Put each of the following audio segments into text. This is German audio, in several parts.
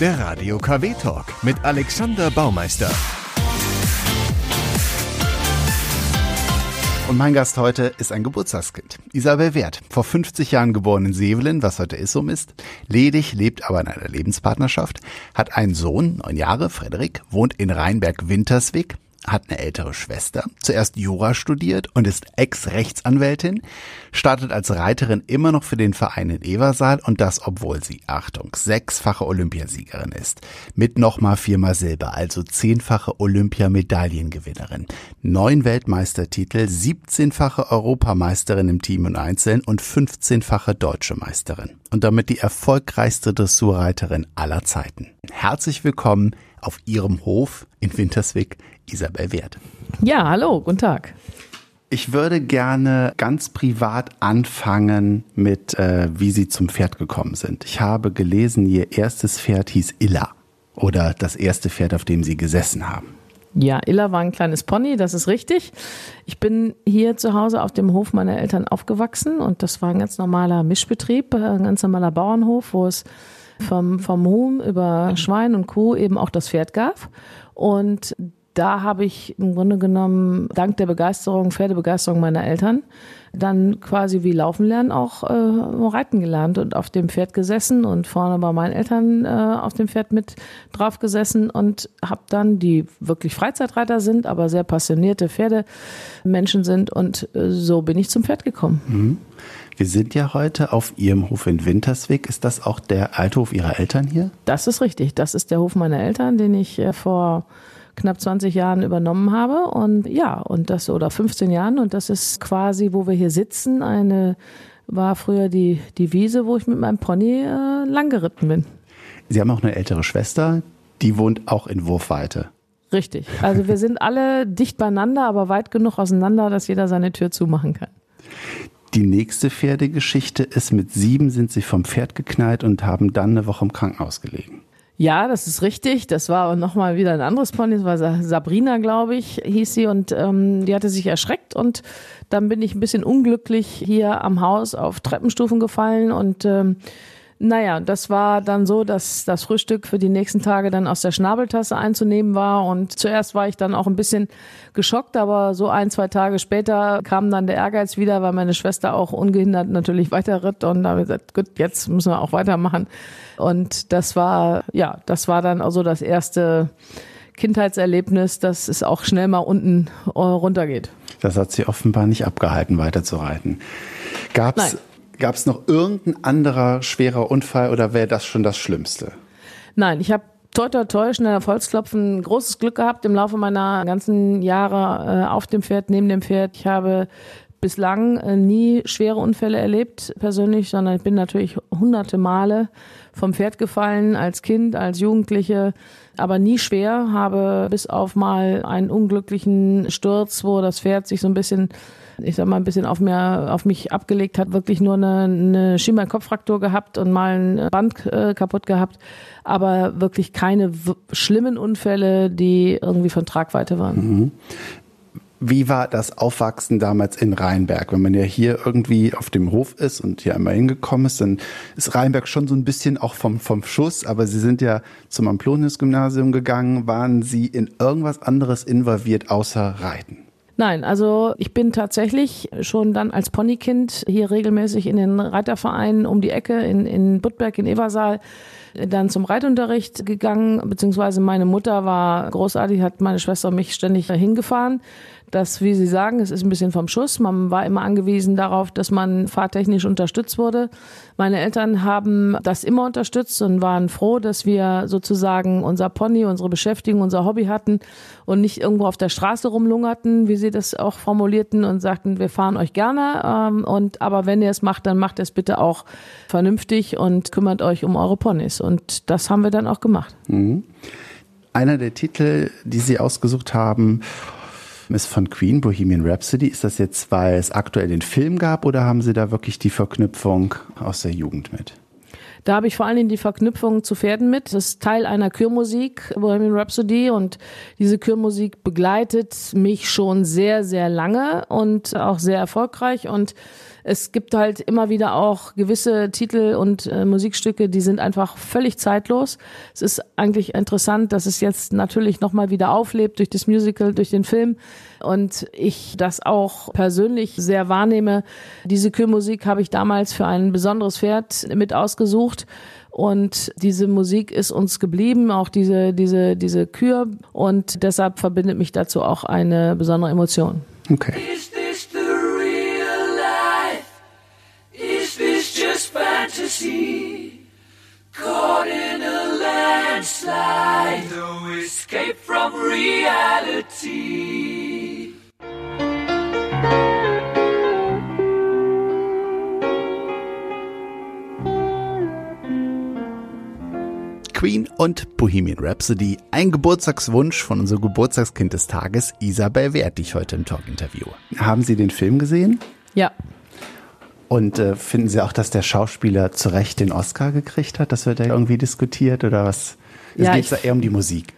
Der Radio KW Talk mit Alexander Baumeister. Und mein Gast heute ist ein Geburtstagskind. Isabel Wert, vor 50 Jahren geboren in Sevelin, was heute Issum ist. Ledig, lebt aber in einer Lebenspartnerschaft, hat einen Sohn, neun Jahre, Frederik, wohnt in Rheinberg-Wintersweg, hat eine ältere Schwester, zuerst Jura studiert und ist Ex-Rechtsanwältin, startet als Reiterin immer noch für den Verein in Eversaal und das, obwohl sie, Achtung, sechsfache Olympiasiegerin ist. Mit nochmal viermal Silber, also zehnfache Olympiamedaillengewinnerin. Neun Weltmeistertitel, 17-fache Europameisterin im Team und Einzeln und 15-fache deutsche Meisterin. Und damit die erfolgreichste Dressurreiterin aller Zeiten. Herzlich willkommen auf ihrem Hof in Winterswijk Isabel Wert. Ja, hallo, guten Tag. Ich würde gerne ganz privat anfangen mit, äh, wie Sie zum Pferd gekommen sind. Ich habe gelesen, Ihr erstes Pferd hieß Illa oder das erste Pferd, auf dem Sie gesessen haben. Ja, Illa war ein kleines Pony, das ist richtig. Ich bin hier zu Hause auf dem Hof meiner Eltern aufgewachsen und das war ein ganz normaler Mischbetrieb, ein ganz normaler Bauernhof, wo es vom, vom Huhn über Schwein und Kuh eben auch das Pferd gab. Und da habe ich im Grunde genommen dank der Begeisterung, Pferdebegeisterung meiner Eltern, dann quasi wie laufen lernen auch äh, reiten gelernt und auf dem Pferd gesessen und vorne bei meinen Eltern äh, auf dem Pferd mit drauf gesessen und habe dann die wirklich Freizeitreiter sind, aber sehr passionierte Pferdemenschen sind und äh, so bin ich zum Pferd gekommen. Mhm. Wir sind ja heute auf Ihrem Hof in Winterswijk. Ist das auch der Althof Ihrer Eltern hier? Das ist richtig. Das ist der Hof meiner Eltern, den ich äh, vor knapp 20 Jahren übernommen habe und ja, und das oder 15 Jahren und das ist quasi, wo wir hier sitzen, eine war früher die, die Wiese, wo ich mit meinem Pony äh, langgeritten bin. Sie haben auch eine ältere Schwester, die wohnt auch in Wurfweite. Richtig. Also wir sind alle dicht beieinander, aber weit genug auseinander, dass jeder seine Tür zumachen kann. Die nächste Pferdegeschichte ist, mit sieben sind sie vom Pferd geknallt und haben dann eine Woche im Krankenhaus gelegen. Ja, das ist richtig. Das war nochmal wieder ein anderes Pony. Das war Sabrina, glaube ich, hieß sie. Und ähm, die hatte sich erschreckt. Und dann bin ich ein bisschen unglücklich hier am Haus auf Treppenstufen gefallen. Und ähm, naja, das war dann so, dass das Frühstück für die nächsten Tage dann aus der Schnabeltasse einzunehmen war. Und zuerst war ich dann auch ein bisschen geschockt, aber so ein, zwei Tage später kam dann der Ehrgeiz wieder, weil meine Schwester auch ungehindert natürlich weiterritt. Und da habe ich gesagt, gut, jetzt müssen wir auch weitermachen. Und das war, ja, das war dann also das erste Kindheitserlebnis, dass es auch schnell mal unten äh, runtergeht. Das hat sie offenbar nicht abgehalten, weiterzureiten. Gab's Gab es noch irgendein anderer schwerer Unfall oder wäre das schon das Schlimmste? Nein, ich habe toi toi toi, schnell Erfolgsklopfen, großes Glück gehabt im Laufe meiner ganzen Jahre äh, auf dem Pferd, neben dem Pferd. Ich habe bislang äh, nie schwere Unfälle erlebt, persönlich, sondern ich bin natürlich hunderte Male vom Pferd gefallen, als Kind, als Jugendliche, aber nie schwer, habe bis auf mal einen unglücklichen Sturz, wo das Pferd sich so ein bisschen ich sag mal, ein bisschen auf, mir, auf mich abgelegt hat, wirklich nur eine, eine Schieber-Kopffraktur gehabt und mal ein Band äh, kaputt gehabt, aber wirklich keine schlimmen Unfälle, die irgendwie von Tragweite waren. Mhm. Wie war das Aufwachsen damals in Rheinberg? Wenn man ja hier irgendwie auf dem Hof ist und hier einmal hingekommen ist, dann ist Rheinberg schon so ein bisschen auch vom, vom Schuss, aber Sie sind ja zum Amplonius-Gymnasium gegangen. Waren Sie in irgendwas anderes involviert außer Reiten? Nein, also ich bin tatsächlich schon dann als Ponykind hier regelmäßig in den Reitervereinen um die Ecke in, in Budberg, in Eversaal dann zum Reitunterricht gegangen, beziehungsweise meine Mutter war großartig, hat meine Schwester und mich ständig hingefahren dass, wie Sie sagen, es ist ein bisschen vom Schuss. Man war immer angewiesen darauf, dass man fahrtechnisch unterstützt wurde. Meine Eltern haben das immer unterstützt und waren froh, dass wir sozusagen unser Pony, unsere Beschäftigung, unser Hobby hatten und nicht irgendwo auf der Straße rumlungerten, wie sie das auch formulierten und sagten, wir fahren euch gerne. Ähm, und aber wenn ihr es macht, dann macht es bitte auch vernünftig und kümmert euch um eure Ponys. Und das haben wir dann auch gemacht. Mhm. Einer der Titel, die Sie ausgesucht haben, ist von Queen, Bohemian Rhapsody. Ist das jetzt, weil es aktuell den Film gab oder haben Sie da wirklich die Verknüpfung aus der Jugend mit? Da habe ich vor allen Dingen die Verknüpfung zu Pferden mit. Das ist Teil einer Kürmusik, Bohemian Rhapsody, und diese Kürmusik begleitet mich schon sehr, sehr lange und auch sehr erfolgreich. Und es gibt halt immer wieder auch gewisse Titel und äh, Musikstücke, die sind einfach völlig zeitlos. Es ist eigentlich interessant, dass es jetzt natürlich nochmal wieder auflebt durch das Musical, durch den Film und ich das auch persönlich sehr wahrnehme. Diese Kürmusik habe ich damals für ein besonderes Pferd mit ausgesucht und diese Musik ist uns geblieben, auch diese, diese, diese Kür. Und deshalb verbindet mich dazu auch eine besondere Emotion. Okay. Fantasy? Caught in a landslide, no escape from reality. Queen und Bohemian Rhapsody, ein Geburtstagswunsch von unserem Geburtstagskind des Tages, Isabel Wert, die ich heute im Talk-Interview. Haben Sie den Film gesehen? Ja. Und äh, finden Sie auch, dass der Schauspieler zu Recht den Oscar gekriegt hat? Das wird ja irgendwie diskutiert oder was? Es Ja, geht da eher um die Musik.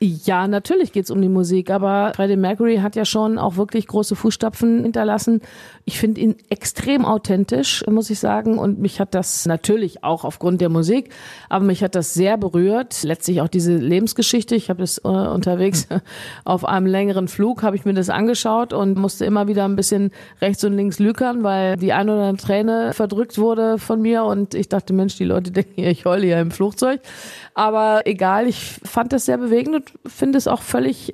Ja, natürlich geht's um die Musik, aber Freddie Mercury hat ja schon auch wirklich große Fußstapfen hinterlassen. Ich finde ihn extrem authentisch, muss ich sagen. Und mich hat das natürlich auch aufgrund der Musik, aber mich hat das sehr berührt. Letztlich auch diese Lebensgeschichte. Ich habe das äh, unterwegs auf einem längeren Flug, habe ich mir das angeschaut und musste immer wieder ein bisschen rechts und links lükern, weil die ein oder andere Träne verdrückt wurde von mir. Und ich dachte, Mensch, die Leute denken, ich heule hier im Flugzeug. Aber egal, ich fand das sehr bewegend und finde es auch völlig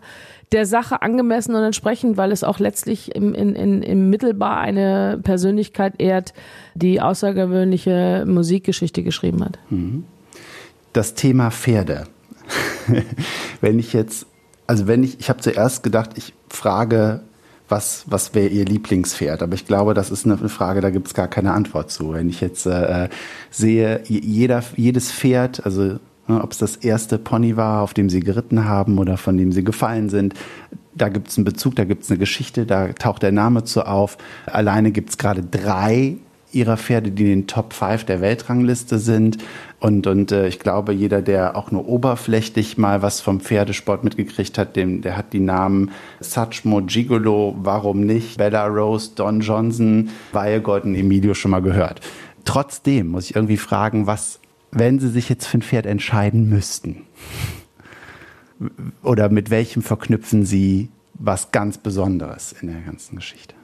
der Sache angemessen und entsprechend, weil es auch letztlich im, in, in, im mittelbar eine Persönlichkeit ehrt, die außergewöhnliche Musikgeschichte geschrieben hat. Das Thema Pferde. wenn ich jetzt, also wenn ich, ich habe zuerst gedacht, ich frage, was, was wäre Ihr Lieblingspferd? Aber ich glaube, das ist eine Frage, da gibt es gar keine Antwort zu. Wenn ich jetzt äh, sehe, j- jeder, jedes Pferd, also ne, ob es das erste Pony war, auf dem Sie geritten haben oder von dem Sie gefallen sind, da gibt es einen Bezug, da gibt es eine Geschichte, da taucht der Name zu auf. Alleine gibt es gerade drei ihrer Pferde, die in den Top 5 der Weltrangliste sind. Und, und äh, ich glaube, jeder, der auch nur oberflächlich mal was vom Pferdesport mitgekriegt hat, dem, der hat die Namen Satchmo, Gigolo, warum nicht, Bella Rose, Don Johnson, Weilgott und Emilio schon mal gehört. Trotzdem muss ich irgendwie fragen, was, wenn Sie sich jetzt für ein Pferd entscheiden müssten, oder mit welchem verknüpfen Sie was ganz Besonderes in der ganzen Geschichte?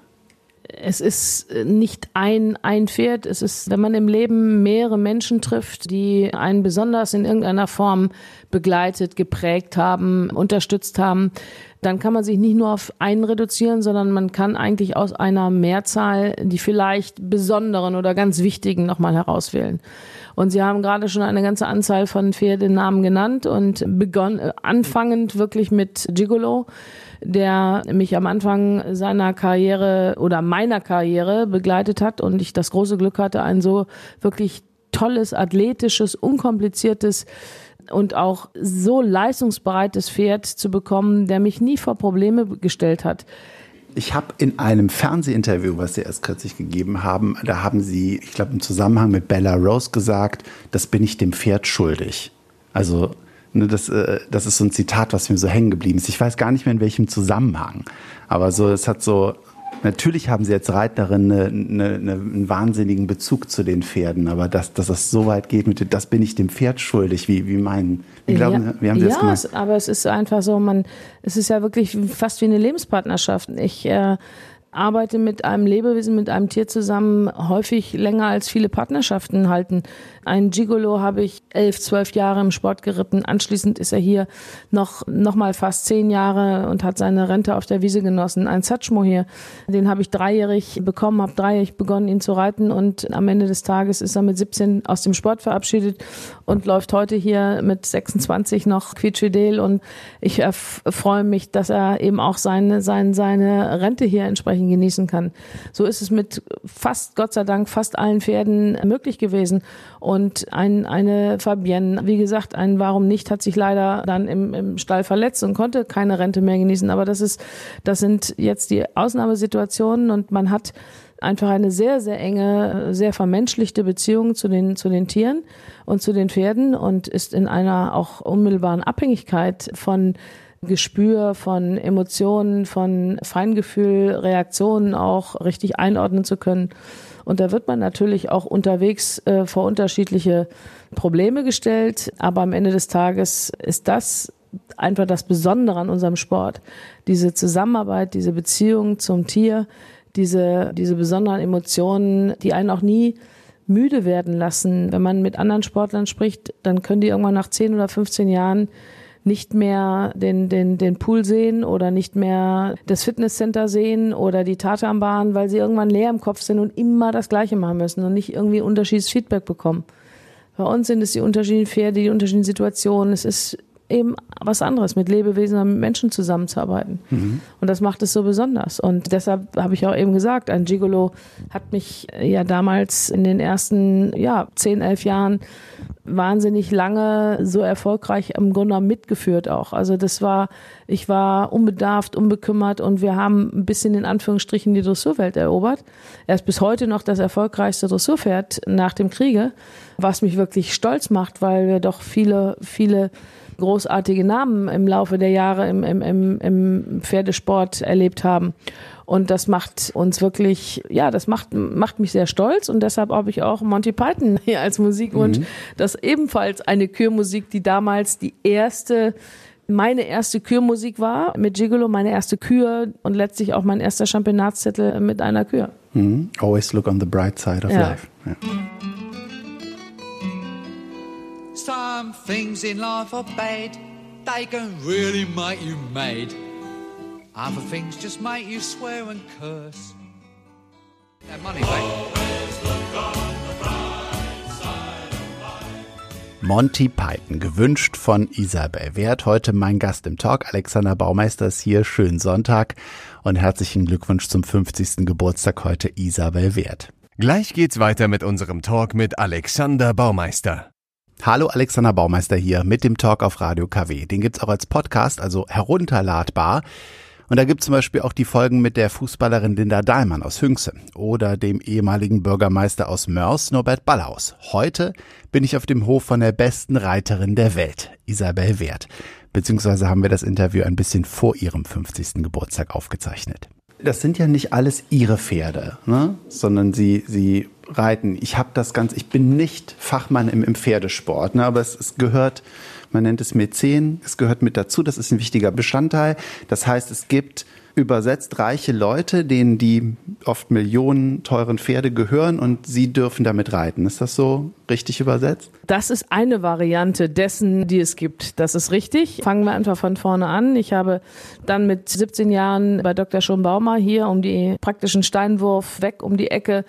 es ist nicht ein, ein Pferd. Es ist, wenn man im Leben mehrere Menschen trifft, die einen besonders in irgendeiner Form begleitet, geprägt haben, unterstützt haben, dann kann man sich nicht nur auf einen reduzieren, sondern man kann eigentlich aus einer Mehrzahl die vielleicht besonderen oder ganz wichtigen nochmal herauswählen. Und Sie haben gerade schon eine ganze Anzahl von Pferdenamen genannt und begonnen, äh, anfangend wirklich mit Gigolo der mich am Anfang seiner Karriere oder meiner Karriere begleitet hat und ich das große Glück hatte, ein so wirklich tolles, athletisches, unkompliziertes und auch so leistungsbereites Pferd zu bekommen, der mich nie vor Probleme gestellt hat. Ich habe in einem Fernsehinterview, was Sie erst kürzlich gegeben haben, da haben Sie, ich glaube, im Zusammenhang mit Bella Rose gesagt, das bin ich dem Pferd schuldig. Also ne, das, äh, das ist so ein Zitat, was mir so hängen geblieben ist. Ich weiß gar nicht mehr in welchem Zusammenhang, aber so es hat so. Natürlich haben Sie als Reiterin eine, eine, eine, einen wahnsinnigen Bezug zu den Pferden, aber dass, dass das so weit geht mit, das bin ich dem Pferd schuldig. Wie, wie meinen, wie glauben, ja, wie haben Sie das ja, gemacht? es, aber es ist einfach so, man, es ist ja wirklich fast wie eine Lebenspartnerschaft. Ich äh, arbeite mit einem Lebewesen, mit einem Tier zusammen, häufig länger als viele Partnerschaften halten. Ein Gigolo habe ich elf, zwölf Jahre im Sport geritten. Anschließend ist er hier noch, noch mal fast zehn Jahre und hat seine Rente auf der Wiese genossen. Ein Satchmo hier, den habe ich dreijährig bekommen, habe dreijährig begonnen, ihn zu reiten und am Ende des Tages ist er mit 17 aus dem Sport verabschiedet und läuft heute hier mit 26 noch quietschfidel und ich freue mich, dass er eben auch seine, seine, seine Rente hier entsprechend genießen kann. So ist es mit fast, Gott sei Dank, fast allen Pferden möglich gewesen. Und ein, eine Fabienne, wie gesagt, ein Warum nicht, hat sich leider dann im, im Stall verletzt und konnte keine Rente mehr genießen. Aber das ist, das sind jetzt die Ausnahmesituationen und man hat einfach eine sehr, sehr enge, sehr vermenschlichte Beziehung zu den, zu den Tieren und zu den Pferden und ist in einer auch unmittelbaren Abhängigkeit von Gespür von Emotionen, von Feingefühl, Reaktionen auch richtig einordnen zu können. Und da wird man natürlich auch unterwegs äh, vor unterschiedliche Probleme gestellt. Aber am Ende des Tages ist das einfach das Besondere an unserem Sport. Diese Zusammenarbeit, diese Beziehung zum Tier, diese, diese besonderen Emotionen, die einen auch nie müde werden lassen. Wenn man mit anderen Sportlern spricht, dann können die irgendwann nach 10 oder 15 Jahren nicht mehr den, den, den Pool sehen oder nicht mehr das Fitnesscenter sehen oder die Tatanbahn, weil sie irgendwann leer im Kopf sind und immer das Gleiche machen müssen und nicht irgendwie unterschiedliches Feedback bekommen. Bei uns sind es die unterschiedlichen Pferde, die unterschiedlichen Situationen. Es ist eben was anderes, mit Lebewesen und mit Menschen zusammenzuarbeiten. Mhm. Und das macht es so besonders. Und deshalb habe ich auch eben gesagt, ein Gigolo hat mich ja damals in den ersten ja, zehn, elf Jahren wahnsinnig lange so erfolgreich im Grunde mitgeführt auch. Also das war, ich war unbedarft, unbekümmert und wir haben ein bisschen in Anführungsstrichen die Dressurwelt erobert. Er ist bis heute noch das erfolgreichste Dressurpferd nach dem Kriege, was mich wirklich stolz macht, weil wir doch viele, viele großartige Namen im Laufe der Jahre im, im, im, im Pferdesport erlebt haben. Und das macht uns wirklich, ja, das macht, macht mich sehr stolz und deshalb habe ich auch Monty Python hier als Musikwunsch. Mhm. Das ebenfalls eine Kürmusik, die damals die erste meine erste Kürmusik war mit Gigolo, meine erste Kür und letztlich auch mein erster Championatszettel mit einer Kür. Mhm. Always look on the bright side of ja. life. Ja. Some things in life are bad, they can really make you mad. Other things just make you swear and curse. That money, Monty Python, gewünscht von Isabel Wert. Heute mein Gast im Talk. Alexander Baumeister ist hier. Schönen Sonntag und herzlichen Glückwunsch zum 50. Geburtstag heute Isabel Wert. Gleich geht's weiter mit unserem Talk mit Alexander Baumeister. Hallo Alexander Baumeister hier mit dem Talk auf Radio KW. Den gibt's auch als Podcast, also herunterladbar. Und da gibt's zum Beispiel auch die Folgen mit der Fußballerin Linda Dahlmann aus Hünxe oder dem ehemaligen Bürgermeister aus Mörs, Norbert Ballhaus. Heute bin ich auf dem Hof von der besten Reiterin der Welt, Isabel Wert. Beziehungsweise haben wir das Interview ein bisschen vor ihrem 50. Geburtstag aufgezeichnet. Das sind ja nicht alles ihre Pferde, ne? sondern sie, sie Reiten. Ich habe das ganz, ich bin nicht Fachmann im, im Pferdesport, ne, aber es, es gehört, man nennt es Mäzen, es gehört mit dazu, das ist ein wichtiger Bestandteil. Das heißt, es gibt übersetzt reiche Leute, denen die oft Millionen teuren Pferde gehören und sie dürfen damit reiten. Ist das so richtig übersetzt? Das ist eine Variante dessen, die es gibt. Das ist richtig. Fangen wir einfach von vorne an. Ich habe dann mit 17 Jahren bei Dr. Schonbaumer hier um die praktischen Steinwurf weg um die Ecke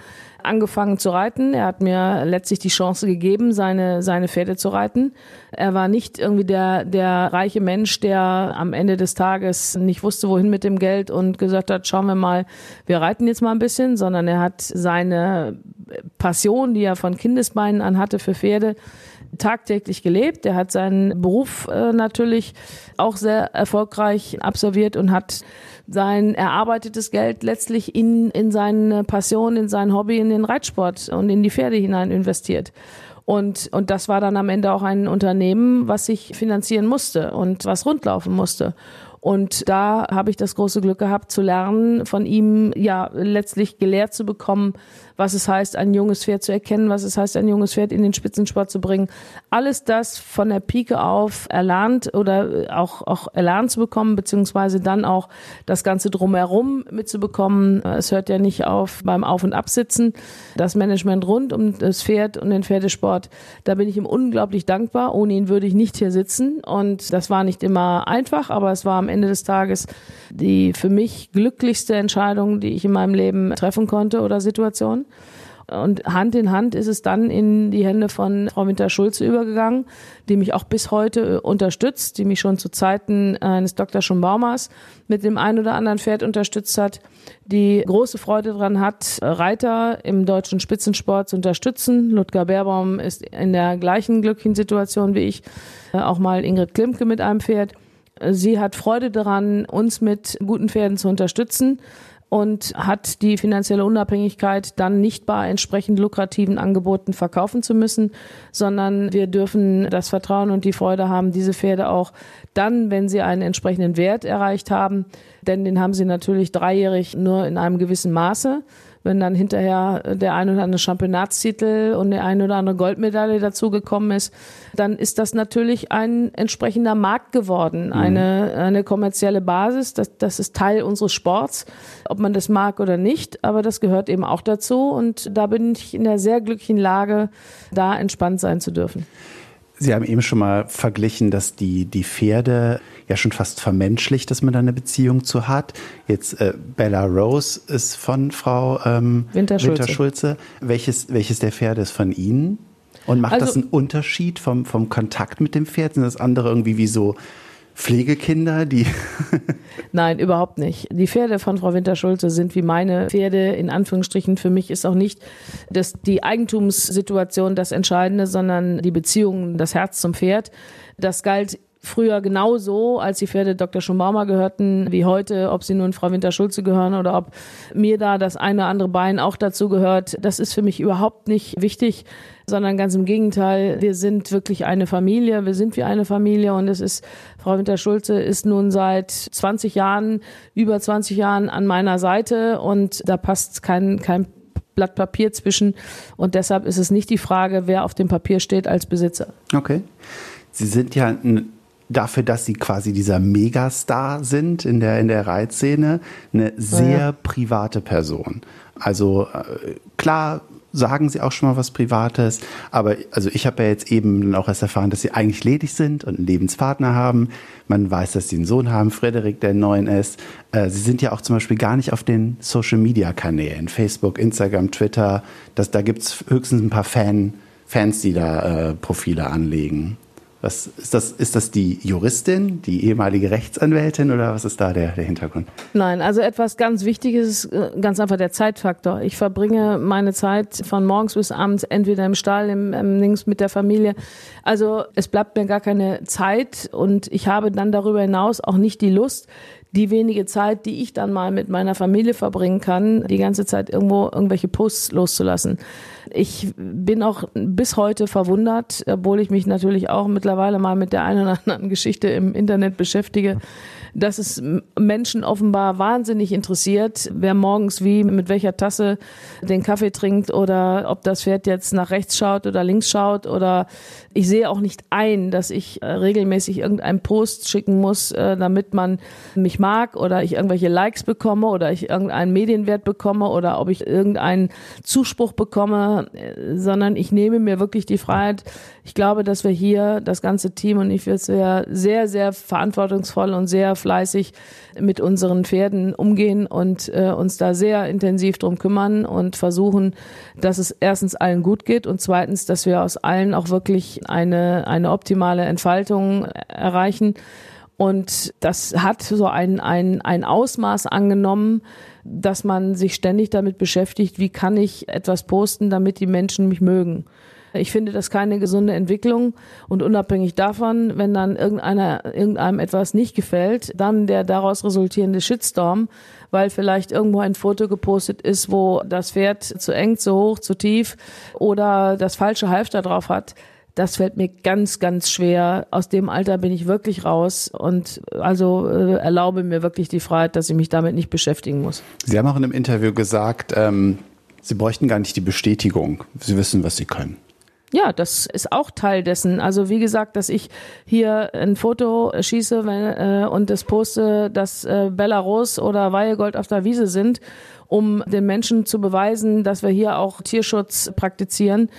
angefangen zu reiten. Er hat mir letztlich die Chance gegeben, seine, seine Pferde zu reiten. Er war nicht irgendwie der, der reiche Mensch, der am Ende des Tages nicht wusste, wohin mit dem Geld und gesagt hat, schauen wir mal, wir reiten jetzt mal ein bisschen, sondern er hat seine Passion, die er von Kindesbeinen an hatte für Pferde, tagtäglich gelebt. Er hat seinen Beruf äh, natürlich auch sehr erfolgreich absolviert und hat sein erarbeitetes Geld letztlich in, in seine Passion, in sein Hobby, in den Reitsport und in die Pferde hinein investiert. Und, und das war dann am Ende auch ein Unternehmen, was sich finanzieren musste und was rundlaufen musste. Und da habe ich das große Glück gehabt zu lernen, von ihm ja letztlich gelehrt zu bekommen, was es heißt, ein junges Pferd zu erkennen, was es heißt, ein junges Pferd in den Spitzensport zu bringen. Alles das von der Pike auf erlernt oder auch, auch erlernt zu bekommen, beziehungsweise dann auch das Ganze drumherum mitzubekommen. Es hört ja nicht auf beim Auf- und Absitzen. Das Management rund um das Pferd und den Pferdesport, da bin ich ihm unglaublich dankbar. Ohne ihn würde ich nicht hier sitzen. Und das war nicht immer einfach, aber es war am Ende des Tages die für mich glücklichste Entscheidung, die ich in meinem Leben treffen konnte oder Situation. Und Hand in Hand ist es dann in die Hände von Frau Winter-Schulze übergegangen, die mich auch bis heute äh, unterstützt, die mich schon zu Zeiten eines Dr. Schumbaumers mit dem ein oder anderen Pferd unterstützt hat, die große Freude daran hat, Reiter im deutschen Spitzensport zu unterstützen. Ludger Beerbaum ist in der gleichen glücklichen Situation wie ich, äh, auch mal Ingrid Klimke mit einem Pferd. Sie hat Freude daran, uns mit guten Pferden zu unterstützen und hat die finanzielle Unabhängigkeit, dann nicht bei entsprechend lukrativen Angeboten verkaufen zu müssen, sondern wir dürfen das Vertrauen und die Freude haben, diese Pferde auch dann, wenn sie einen entsprechenden Wert erreicht haben, denn den haben sie natürlich dreijährig nur in einem gewissen Maße wenn dann hinterher der ein oder andere Championatstitel und der ein oder andere Goldmedaille dazugekommen ist, dann ist das natürlich ein entsprechender Markt geworden, mhm. eine, eine kommerzielle Basis. Das, das ist Teil unseres Sports, ob man das mag oder nicht, aber das gehört eben auch dazu und da bin ich in der sehr glücklichen Lage, da entspannt sein zu dürfen. Sie haben eben schon mal verglichen, dass die, die Pferde ja schon fast vermenschlicht, dass man da eine Beziehung zu hat. Jetzt äh, Bella Rose ist von Frau ähm, Winterschulze. Winterschulze. Welches, welches der Pferde ist von Ihnen? Und macht also, das einen Unterschied vom, vom Kontakt mit dem Pferd? Sind das andere irgendwie wie so Pflegekinder, die. Nein, überhaupt nicht. Die Pferde von Frau Winterschulze sind wie meine Pferde, in Anführungsstrichen. Für mich ist auch nicht das, die Eigentumssituation das Entscheidende, sondern die Beziehung, das Herz zum Pferd. Das galt früher genauso, als die Pferde Dr. Schumbaumer gehörten, wie heute, ob sie nun Frau Winter-Schulze gehören oder ob mir da das eine oder andere Bein auch dazu gehört. Das ist für mich überhaupt nicht wichtig, sondern ganz im Gegenteil. Wir sind wirklich eine Familie. Wir sind wie eine Familie und es ist, Frau Winter-Schulze ist nun seit 20 Jahren, über 20 Jahren an meiner Seite und da passt kein, kein Blatt Papier zwischen und deshalb ist es nicht die Frage, wer auf dem Papier steht als Besitzer. Okay. Sie sind ja dafür, dass sie quasi dieser Megastar sind in der, in der Reitszene, eine sehr ja. private Person. Also äh, klar sagen sie auch schon mal was Privates, aber also ich habe ja jetzt eben auch erst erfahren, dass sie eigentlich ledig sind und einen Lebenspartner haben. Man weiß, dass sie einen Sohn haben, Frederik, der neun ist. Äh, sie sind ja auch zum Beispiel gar nicht auf den Social-Media-Kanälen, Facebook, Instagram, Twitter. Das, da gibt's höchstens ein paar Fan, Fans, die da äh, Profile anlegen. Was ist das? Ist das die Juristin, die ehemalige Rechtsanwältin oder was ist da der, der Hintergrund? Nein, also etwas ganz Wichtiges ist äh, ganz einfach der Zeitfaktor. Ich verbringe meine Zeit von morgens bis abends entweder im Stall, im, im Links mit der Familie. Also es bleibt mir gar keine Zeit und ich habe dann darüber hinaus auch nicht die Lust, die wenige Zeit, die ich dann mal mit meiner Familie verbringen kann, die ganze Zeit irgendwo irgendwelche Posts loszulassen. Ich bin auch bis heute verwundert, obwohl ich mich natürlich auch mittlerweile mal mit der einen oder anderen Geschichte im Internet beschäftige, dass es Menschen offenbar wahnsinnig interessiert, wer morgens wie mit welcher Tasse den Kaffee trinkt oder ob das Pferd jetzt nach rechts schaut oder links schaut oder ich sehe auch nicht ein, dass ich äh, regelmäßig irgendeinen Post schicken muss, äh, damit man mich mag oder ich irgendwelche Likes bekomme oder ich irgendeinen Medienwert bekomme oder ob ich irgendeinen Zuspruch bekomme, äh, sondern ich nehme mir wirklich die Freiheit. Ich glaube, dass wir hier das ganze Team und ich sehr, sehr, sehr verantwortungsvoll und sehr fleißig mit unseren Pferden umgehen und äh, uns da sehr intensiv drum kümmern und versuchen, dass es erstens allen gut geht und zweitens, dass wir aus allen auch wirklich eine, eine optimale Entfaltung erreichen. Und das hat so ein, ein, ein Ausmaß angenommen, dass man sich ständig damit beschäftigt, wie kann ich etwas posten, damit die Menschen mich mögen. Ich finde das keine gesunde Entwicklung und unabhängig davon, wenn dann irgendeiner, irgendeinem etwas nicht gefällt, dann der daraus resultierende Shitstorm, weil vielleicht irgendwo ein Foto gepostet ist, wo das Pferd zu eng, zu hoch, zu tief oder das falsche Halfter drauf hat. Das fällt mir ganz, ganz schwer. Aus dem Alter bin ich wirklich raus und also äh, erlaube mir wirklich die Freiheit, dass ich mich damit nicht beschäftigen muss. Sie haben auch in einem Interview gesagt, ähm, Sie bräuchten gar nicht die Bestätigung. Sie wissen, was Sie können. Ja, das ist auch Teil dessen. Also wie gesagt, dass ich hier ein Foto schieße wenn, äh, und das poste, dass äh, Belarus oder Weihegold auf der Wiese sind, um den Menschen zu beweisen, dass wir hier auch Tierschutz praktizieren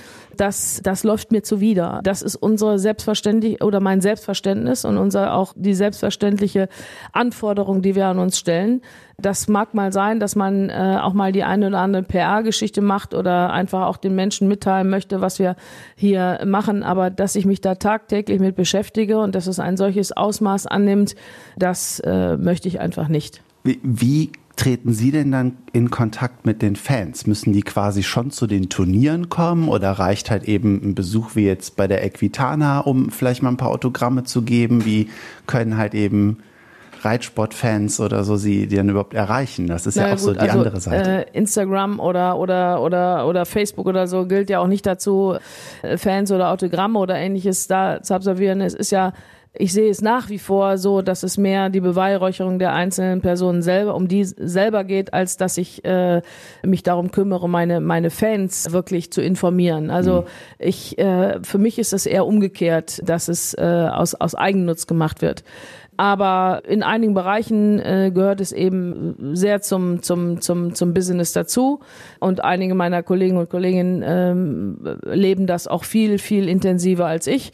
das, das läuft mir zuwider. Das ist unsere selbstverständlich oder mein Selbstverständnis und unser auch die selbstverständliche Anforderung, die wir an uns stellen. Das mag mal sein, dass man äh, auch mal die eine oder andere PR-Geschichte macht oder einfach auch den Menschen mitteilen möchte, was wir hier machen. Aber dass ich mich da tagtäglich mit beschäftige und dass es ein solches Ausmaß annimmt, das äh, möchte ich einfach nicht. Wie, wie treten Sie denn dann in Kontakt mit den Fans? Müssen die quasi schon zu den Turnieren kommen oder reicht halt eben ein Besuch wie jetzt bei der Equitana, um vielleicht mal ein paar Autogramme zu geben? Wie können halt eben Reitsportfans oder so sie die dann überhaupt erreichen? Das ist ja, ja auch gut, so die also, andere Seite. Äh, Instagram oder oder oder oder Facebook oder so gilt ja auch nicht dazu, äh, Fans oder Autogramme oder ähnliches da zu absolvieren. Es ist ja ich sehe es nach wie vor so, dass es mehr die Beweihräucherung der einzelnen Personen selber, um die selber geht, als dass ich äh, mich darum kümmere, meine meine Fans wirklich zu informieren. Also mhm. ich äh, für mich ist es eher umgekehrt, dass es äh, aus aus Eigennutz gemacht wird. Aber in einigen Bereichen äh, gehört es eben sehr zum, zum, zum, zum Business dazu. Und einige meiner Kollegen und Kolleginnen ähm, leben das auch viel, viel intensiver als ich.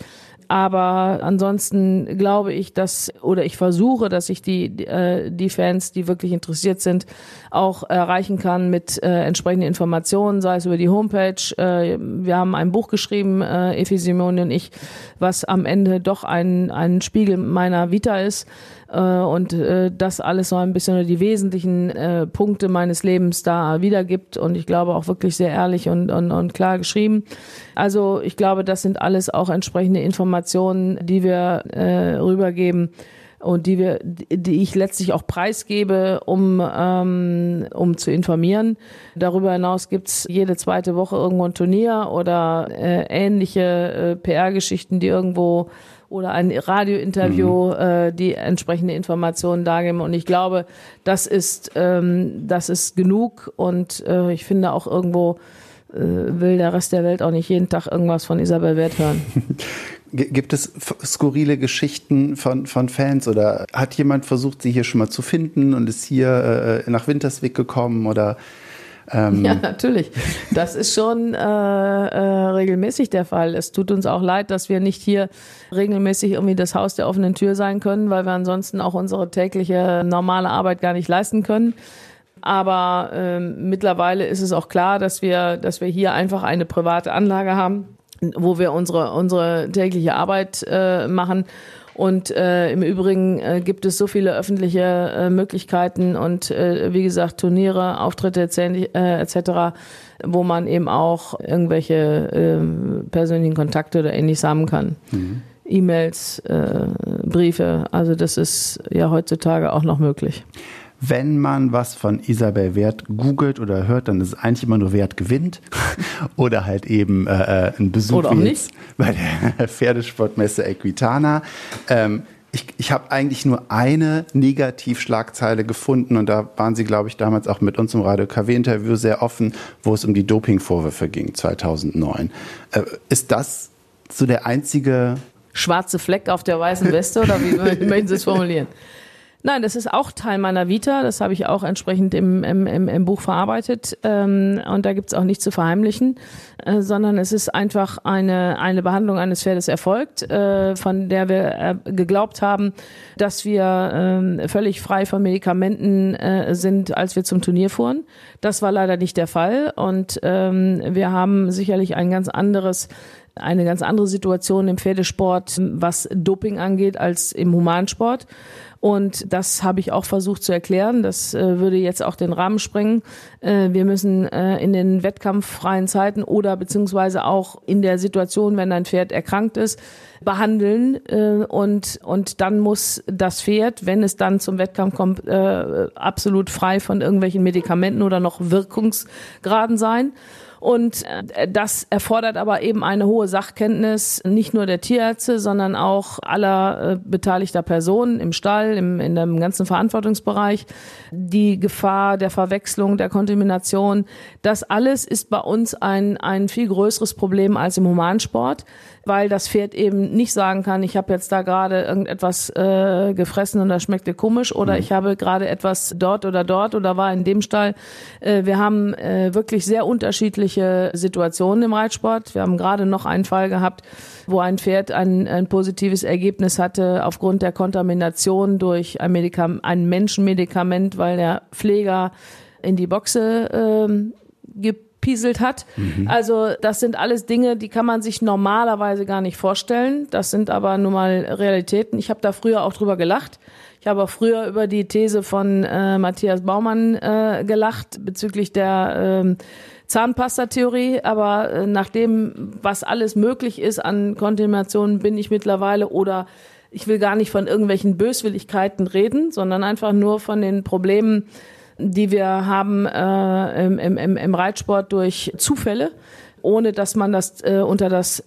Aber ansonsten glaube ich, dass oder ich versuche, dass ich die äh, die Fans, die wirklich interessiert sind, auch erreichen kann mit äh, entsprechenden Informationen, sei es über die Homepage. Äh, wir haben ein Buch geschrieben, äh, Efi Simone und ich, was am Ende doch ein ein Spiegel meiner Vita ist und äh, das alles so ein bisschen die wesentlichen äh, Punkte meines Lebens da wiedergibt und ich glaube auch wirklich sehr ehrlich und, und, und klar geschrieben. Also ich glaube, das sind alles auch entsprechende Informationen, die wir äh, rübergeben und die wir, die ich letztlich auch preisgebe, um ähm, um zu informieren. Darüber hinaus gibt's jede zweite Woche irgendwo ein Turnier oder äh, ähnliche äh, PR-Geschichten, die irgendwo oder ein Radiointerview, mhm. äh, die entsprechende Informationen dargeben. Und ich glaube, das ist, ähm, das ist genug. Und äh, ich finde auch irgendwo äh, will der Rest der Welt auch nicht jeden Tag irgendwas von Isabel Wert hören. Gibt es skurrile Geschichten von, von Fans oder hat jemand versucht, sie hier schon mal zu finden und ist hier äh, nach Winterswijk gekommen oder ähm ja, natürlich. Das ist schon äh, äh, regelmäßig der Fall. Es tut uns auch leid, dass wir nicht hier regelmäßig irgendwie das Haus der offenen Tür sein können, weil wir ansonsten auch unsere tägliche normale Arbeit gar nicht leisten können. Aber äh, mittlerweile ist es auch klar, dass wir, dass wir hier einfach eine private Anlage haben, wo wir unsere, unsere tägliche Arbeit äh, machen und äh, im Übrigen äh, gibt es so viele öffentliche äh, Möglichkeiten und äh, wie gesagt Turniere, Auftritte äh, etc., wo man eben auch irgendwelche äh, persönlichen Kontakte oder ähnliches haben kann. Mhm. E-Mails, äh, Briefe, also das ist ja heutzutage auch noch möglich wenn man was von Isabel Wert googelt oder hört, dann ist es eigentlich immer nur Wert gewinnt oder halt eben äh, äh ein Besuch oder auch nicht. bei der Pferdesportmesse Equitana. Ähm, ich, ich habe eigentlich nur eine Negativschlagzeile gefunden und da waren Sie, glaube ich, damals auch mit uns im Radio KW-Interview sehr offen, wo es um die Dopingvorwürfe ging 2009. Äh, ist das so der einzige schwarze Fleck auf der weißen Weste oder wie möchten Sie es formulieren? Nein, das ist auch Teil meiner Vita. Das habe ich auch entsprechend im, im, im, im Buch verarbeitet. Ähm, und da gibt's auch nichts zu verheimlichen, äh, sondern es ist einfach eine, eine Behandlung eines Pferdes erfolgt, äh, von der wir äh, geglaubt haben, dass wir äh, völlig frei von Medikamenten äh, sind, als wir zum Turnier fuhren. Das war leider nicht der Fall. Und ähm, wir haben sicherlich ein ganz anderes eine ganz andere Situation im Pferdesport, was Doping angeht, als im Humansport. Und das habe ich auch versucht zu erklären. Das äh, würde jetzt auch den Rahmen sprengen. Äh, wir müssen äh, in den wettkampffreien Zeiten oder beziehungsweise auch in der Situation, wenn ein Pferd erkrankt ist, behandeln äh, und und dann muss das Pferd, wenn es dann zum Wettkampf kommt, äh, absolut frei von irgendwelchen Medikamenten oder noch Wirkungsgraden sein. Und äh, das erfordert aber eben eine hohe Sachkenntnis, nicht nur der Tierärzte, sondern auch aller äh, beteiligter Personen im Stall, im, in dem ganzen Verantwortungsbereich. Die Gefahr der Verwechslung, der Kontamination, das alles ist bei uns ein, ein viel größeres Problem als im Humansport weil das Pferd eben nicht sagen kann, ich habe jetzt da gerade irgendetwas äh, gefressen und das schmeckte komisch oder mhm. ich habe gerade etwas dort oder dort oder war in dem Stall. Äh, wir haben äh, wirklich sehr unterschiedliche Situationen im Reitsport. Wir haben gerade noch einen Fall gehabt, wo ein Pferd ein, ein positives Ergebnis hatte aufgrund der Kontamination durch ein, Medikam ein Menschenmedikament, weil der Pfleger in die Boxe ähm, gepieselt hat. Mhm. Also das sind alles Dinge, die kann man sich normalerweise gar nicht vorstellen. Das sind aber nun mal Realitäten. Ich habe da früher auch drüber gelacht. Ich habe auch früher über die These von äh, Matthias Baumann äh, gelacht bezüglich der äh, Zahnpasta-Theorie, aber äh, nach dem, was alles möglich ist an Kontaminationen, bin ich mittlerweile oder ich will gar nicht von irgendwelchen Böswilligkeiten reden, sondern einfach nur von den Problemen, die wir haben äh, im, im, im Reitsport durch Zufälle, ohne dass man das äh, unter das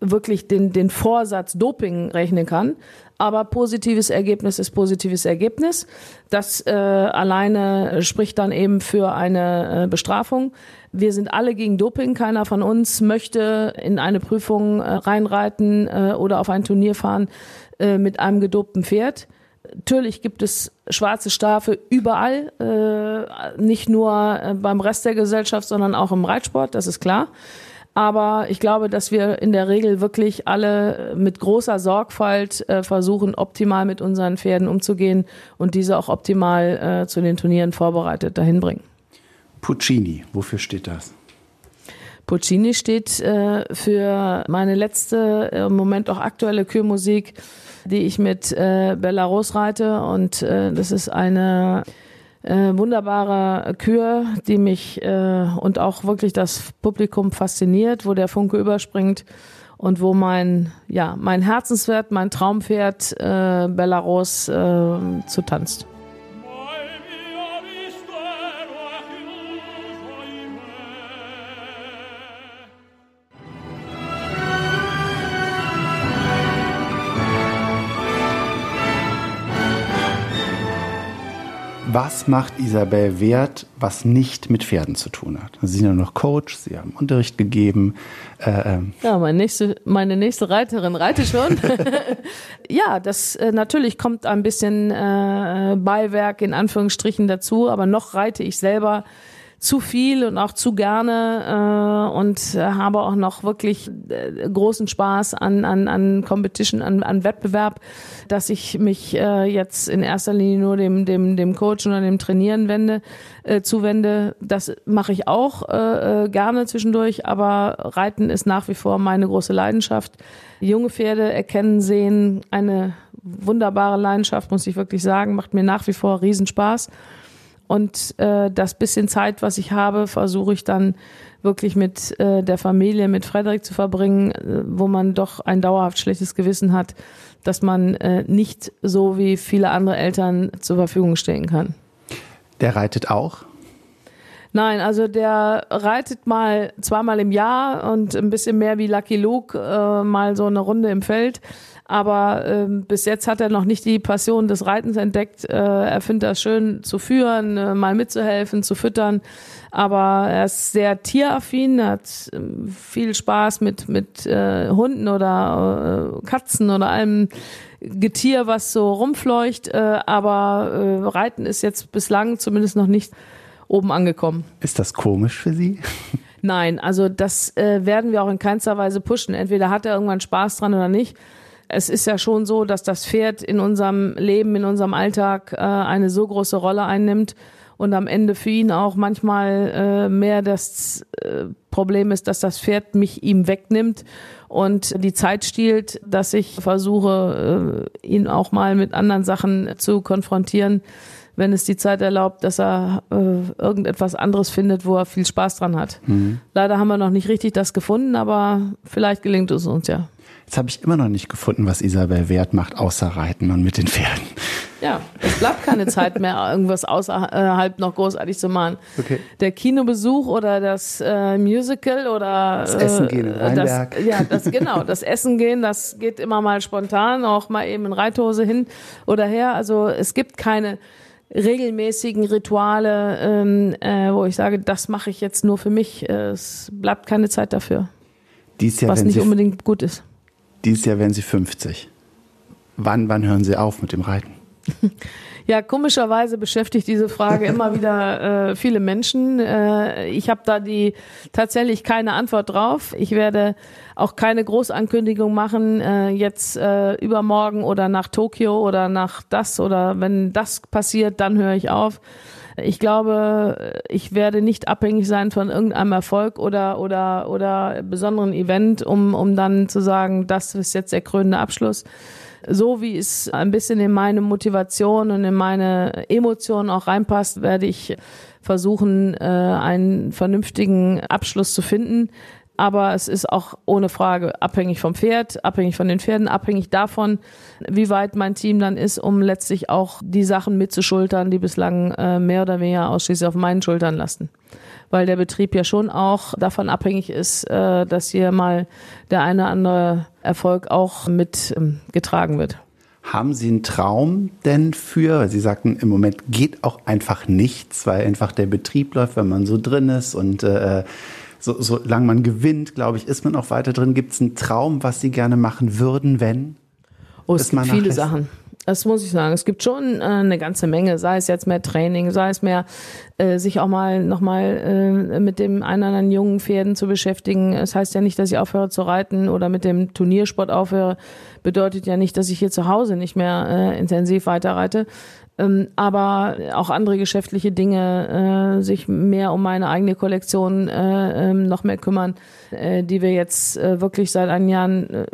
wirklich den, den Vorsatz Doping rechnen kann. Aber positives Ergebnis ist positives Ergebnis. Das äh, alleine spricht dann eben für eine äh, Bestrafung. Wir sind alle gegen Doping. Keiner von uns möchte in eine Prüfung äh, reinreiten äh, oder auf ein Turnier fahren äh, mit einem gedopten Pferd. Natürlich gibt es schwarze Strafe überall, äh, nicht nur äh, beim Rest der Gesellschaft, sondern auch im Reitsport, das ist klar. Aber ich glaube, dass wir in der Regel wirklich alle mit großer Sorgfalt äh, versuchen, optimal mit unseren Pferden umzugehen und diese auch optimal äh, zu den Turnieren vorbereitet dahin bringen. Puccini, wofür steht das? Puccini steht äh, für meine letzte, äh, im Moment auch aktuelle Kürmusik, die ich mit äh, Belarus reite. Und äh, das ist eine äh, wunderbare Kür, die mich äh, und auch wirklich das Publikum fasziniert, wo der Funke überspringt und wo mein, ja, mein Herzenswert, mein Traumpferd äh, Belarus äh, zu tanzt. Was macht Isabel Wert, was nicht mit Pferden zu tun hat? Sie sind ja noch Coach, Sie haben Unterricht gegeben. Äh, ähm. ja, meine nächste, meine nächste Reiterin reite schon. ja, das äh, natürlich kommt ein bisschen äh, Beiwerk in Anführungsstrichen dazu, aber noch reite ich selber zu viel und auch zu gerne äh, und äh, habe auch noch wirklich äh, großen Spaß an, an, an Competition, an, an Wettbewerb, dass ich mich äh, jetzt in erster Linie nur dem, dem, dem Coach oder dem Trainieren wende, äh, zuwende. Das mache ich auch äh, äh, gerne zwischendurch, aber Reiten ist nach wie vor meine große Leidenschaft. Junge Pferde erkennen, sehen, eine wunderbare Leidenschaft, muss ich wirklich sagen, macht mir nach wie vor Riesenspaß. Und äh, das bisschen Zeit, was ich habe, versuche ich dann wirklich mit äh, der Familie, mit Frederik zu verbringen, äh, wo man doch ein dauerhaft schlechtes Gewissen hat, dass man äh, nicht so wie viele andere Eltern zur Verfügung stellen kann. Der reitet auch? Nein, also der reitet mal zweimal im Jahr und ein bisschen mehr wie Lucky Luke äh, mal so eine Runde im Feld. Aber ähm, bis jetzt hat er noch nicht die Passion des Reitens entdeckt. Äh, er findet das schön zu führen, äh, mal mitzuhelfen, zu füttern. Aber er ist sehr tieraffin, er hat äh, viel Spaß mit, mit äh, Hunden oder äh, Katzen oder allem Getier, was so rumfleucht. Äh, aber äh, Reiten ist jetzt bislang zumindest noch nicht oben angekommen. Ist das komisch für Sie? Nein, also das äh, werden wir auch in keinster Weise pushen. Entweder hat er irgendwann Spaß dran oder nicht es ist ja schon so, dass das Pferd in unserem Leben, in unserem Alltag äh, eine so große Rolle einnimmt und am Ende für ihn auch manchmal äh, mehr das äh, Problem ist, dass das Pferd mich ihm wegnimmt und die Zeit stiehlt, dass ich versuche, äh, ihn auch mal mit anderen Sachen zu konfrontieren, wenn es die Zeit erlaubt, dass er äh, irgendetwas anderes findet, wo er viel Spaß dran hat. Mhm. Leider haben wir noch nicht richtig das gefunden, aber vielleicht gelingt es uns ja. Jetzt habe ich immer noch nicht gefunden, was Isabel Wert macht, außer Reiten und mit den Pferden. Ja, es bleibt keine Zeit mehr, irgendwas außerhalb noch großartig zu machen. Okay. Der Kinobesuch oder das äh, Musical oder das Essen gehen in äh, das, Ja, das genau, das Essen gehen, das geht immer mal spontan, auch mal eben in Reithose hin oder her. Also es gibt keine regelmäßigen Rituale, ähm, äh, wo ich sage, das mache ich jetzt nur für mich. Es bleibt keine Zeit dafür. Dies Jahr, was nicht unbedingt gut ist. Dieses Jahr werden Sie 50. Wann, wann hören Sie auf mit dem Reiten? Ja, komischerweise beschäftigt diese Frage immer wieder äh, viele Menschen. Äh, ich habe da die tatsächlich keine Antwort drauf. Ich werde auch keine Großankündigung machen, äh, jetzt äh, übermorgen oder nach Tokio oder nach das oder wenn das passiert, dann höre ich auf. Ich glaube, ich werde nicht abhängig sein von irgendeinem Erfolg oder oder oder besonderen Event, um um dann zu sagen, das ist jetzt der krönende Abschluss. So wie es ein bisschen in meine Motivation und in meine Emotionen auch reinpasst, werde ich versuchen, äh, einen vernünftigen Abschluss zu finden Aber es ist auch ohne Frage abhängig vom Pferd, abhängig von den Pferden, abhängig davon, wie weit mein Team dann ist, um letztlich auch die Sachen mitzuschultern, die bislang äh, mehr oder weniger ausschließlich auf meinen Schultern lasten. Weil der Betrieb ja schon auch davon abhängig ist, äh, dass hier mal der eine oder andere Erfolg auch mit ähm, wird. Haben Sie einen Traum denn für, Sie sagten, im Moment geht auch einfach nichts, weil einfach der Betrieb läuft, wenn man so drin ist und äh, so, solange man gewinnt, glaube ich, ist man auch weiter drin. Gibt es einen Traum, was Sie gerne machen würden, wenn? Oh, es gibt viele Sachen. Das muss ich sagen. Es gibt schon äh, eine ganze Menge, sei es jetzt mehr Training, sei es mehr äh, sich auch mal nochmal äh, mit dem einen oder anderen jungen Pferden zu beschäftigen. Es das heißt ja nicht, dass ich aufhöre zu reiten oder mit dem Turniersport aufhöre. Bedeutet ja nicht, dass ich hier zu Hause nicht mehr äh, intensiv weiterreite ähm, aber auch andere geschäftliche Dinge, äh, sich mehr um meine eigene Kollektion äh, ähm, noch mehr kümmern, äh, die wir jetzt äh, wirklich seit einigen Jahren äh,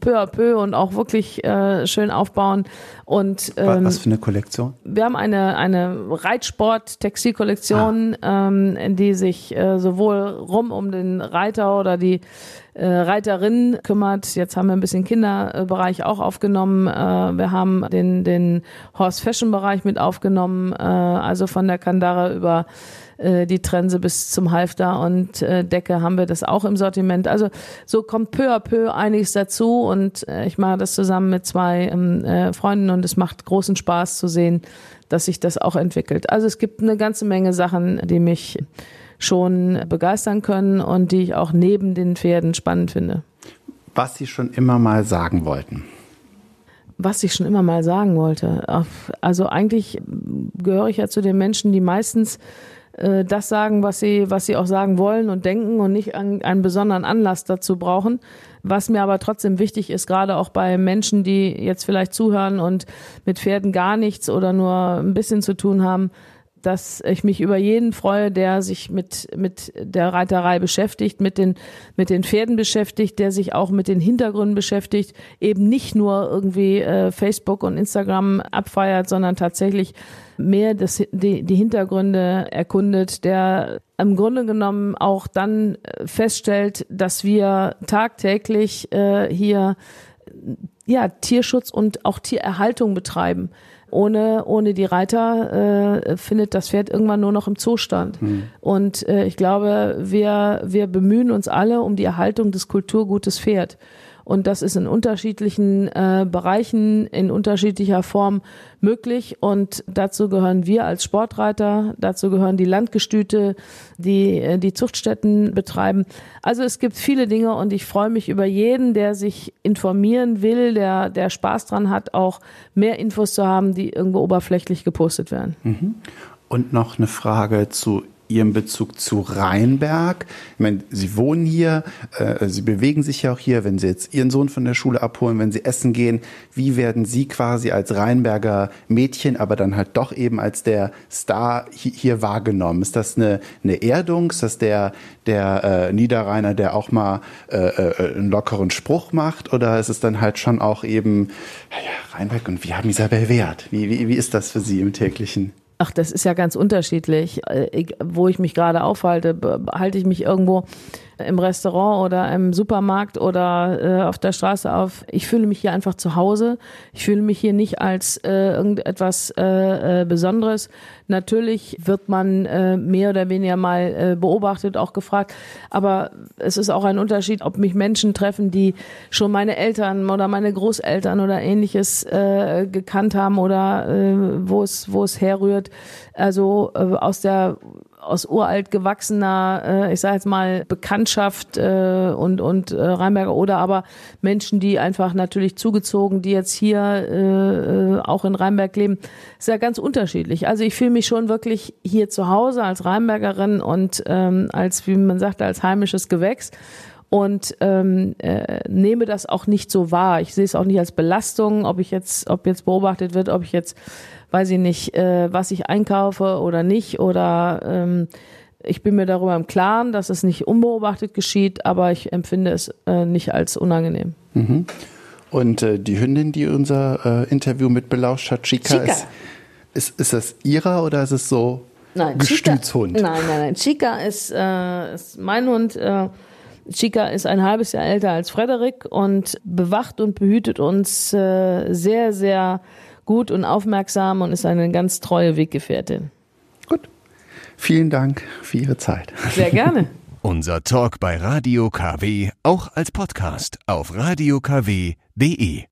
peu à peu und auch wirklich äh, schön aufbauen. Und ähm, was für eine Kollektion? Wir haben eine eine Reitsport-Textilkollektion, ah. ähm, die sich äh, sowohl rum um den Reiter oder die äh, Reiterin kümmert. Jetzt haben wir ein bisschen Kinderbereich auch aufgenommen. Äh, wir haben den, den Horse Fashion Bereich mit aufgenommen, äh, also von der Kandare über äh, die Trense bis zum Halfter und äh, Decke haben wir das auch im Sortiment. Also so kommt peu à peu einiges dazu und äh, ich mache das zusammen mit zwei ähm, äh, Freunden und es macht großen Spaß zu sehen, dass sich das auch entwickelt. Also es gibt eine ganze Menge Sachen, die mich schon begeistern können und die ich auch neben den Pferden spannend finde. Was Sie schon immer mal sagen wollten. Was ich schon immer mal sagen wollte. Also eigentlich gehöre ich ja zu den Menschen, die meistens äh, das sagen, was sie, was sie auch sagen wollen und denken und nicht einen besonderen Anlass dazu brauchen. Was mir aber trotzdem wichtig ist, gerade auch bei Menschen, die jetzt vielleicht zuhören und mit Pferden gar nichts oder nur ein bisschen zu tun haben, dass ich mich über jeden freue, der sich mit, mit der Reiterei beschäftigt, mit den, mit den Pferden beschäftigt, der sich auch mit den Hintergründen beschäftigt, eben nicht nur irgendwie äh, Facebook und Instagram abfeiert, sondern tatsächlich mehr das, die, die Hintergründe erkundet, der im Grunde genommen auch dann äh, feststellt, dass wir tagtäglich äh, hier ja, Tierschutz und auch Tiererhaltung betreiben ohne, ohne die Reiter äh, findet das Pferd irgendwann nur noch im Zustand. Mhm. Und äh, ich glaube, wir, wir bemühen uns alle um die Erhaltung des Kulturgutes Pferd. Und das ist in unterschiedlichen äh, Bereichen, in unterschiedlicher Form möglich. Und dazu gehören wir als Sportreiter, dazu gehören die Landgestüte, die äh, die Zuchtstätten betreiben. Also es gibt viele Dinge und ich freue mich über jeden, der sich informieren will, der, der Spaß dran hat, auch mehr Infos zu haben, die irgendwo oberflächlich gepostet werden. Mhm. Und noch eine Frage zu Ihrem Bezug zu Rheinberg. Ich meine, Sie wohnen hier, äh, Sie bewegen sich ja auch hier, wenn Sie jetzt Ihren Sohn von der Schule abholen, wenn Sie essen gehen. Wie werden Sie quasi als Rheinberger Mädchen, aber dann halt doch eben als der Star hier wahrgenommen? Ist das eine, eine Erdung? Ist das der, der äh, Niederrheiner, der auch mal äh, äh, einen lockeren Spruch macht? Oder ist es dann halt schon auch eben, ja, Rheinberg und wie haben Isabel Wert? Wie, wie, wie ist das für Sie im täglichen? Ach, das ist ja ganz unterschiedlich. Ich, äh, wo ich mich gerade aufhalte, halte ich mich irgendwo im Restaurant oder im Supermarkt oder äh, auf der Straße auf. Ich fühle mich hier einfach zu Hause. Ich fühle mich hier nicht als äh, irgendetwas äh, äh, Besonderes. Natürlich wird man äh, mehr oder weniger mal äh, beobachtet, auch gefragt. Aber es ist auch ein Unterschied, ob mich Menschen treffen, die schon meine Eltern oder meine Großeltern oder ähnliches äh, gekannt haben oder äh, wo es wo es herrührt. Also äh, aus der aus uralt gewachsener, äh, ich sage jetzt mal, Bekanntschaft äh, und, und äh, Rheinberger oder aber Menschen, die einfach natürlich zugezogen, die jetzt hier äh, äh, auch in Rheinberg leben, ist ja ganz unterschiedlich. Also ich fühle mich schon wirklich hier zu Hause als Rheinbergerin und ähm, als, wie man sagt, als heimisches Gewächs und ähm, äh, nehme das auch nicht so wahr. Ich sehe es auch nicht als Belastung, ob ich jetzt, ob jetzt beobachtet wird, ob ich jetzt weiß ich nicht, äh, was ich einkaufe oder nicht oder ähm, ich bin mir darüber im Klaren, dass es nicht unbeobachtet geschieht, aber ich empfinde es äh, nicht als unangenehm. Mhm. Und äh, die Hündin, die unser äh, Interview mit belauscht hat, Chica, Chica. Ist, ist, ist das ihrer oder ist es so nein, Gestütshund? Chica, nein, nein, nein. Chica ist, äh, ist mein Hund. Chica ist ein halbes Jahr älter als Frederik und bewacht und behütet uns äh, sehr, sehr gut und aufmerksam und ist eine ganz treue Weggefährtin. Gut. Vielen Dank für Ihre Zeit. Sehr gerne. Unser Talk bei Radio KW auch als Podcast auf radiokw.de.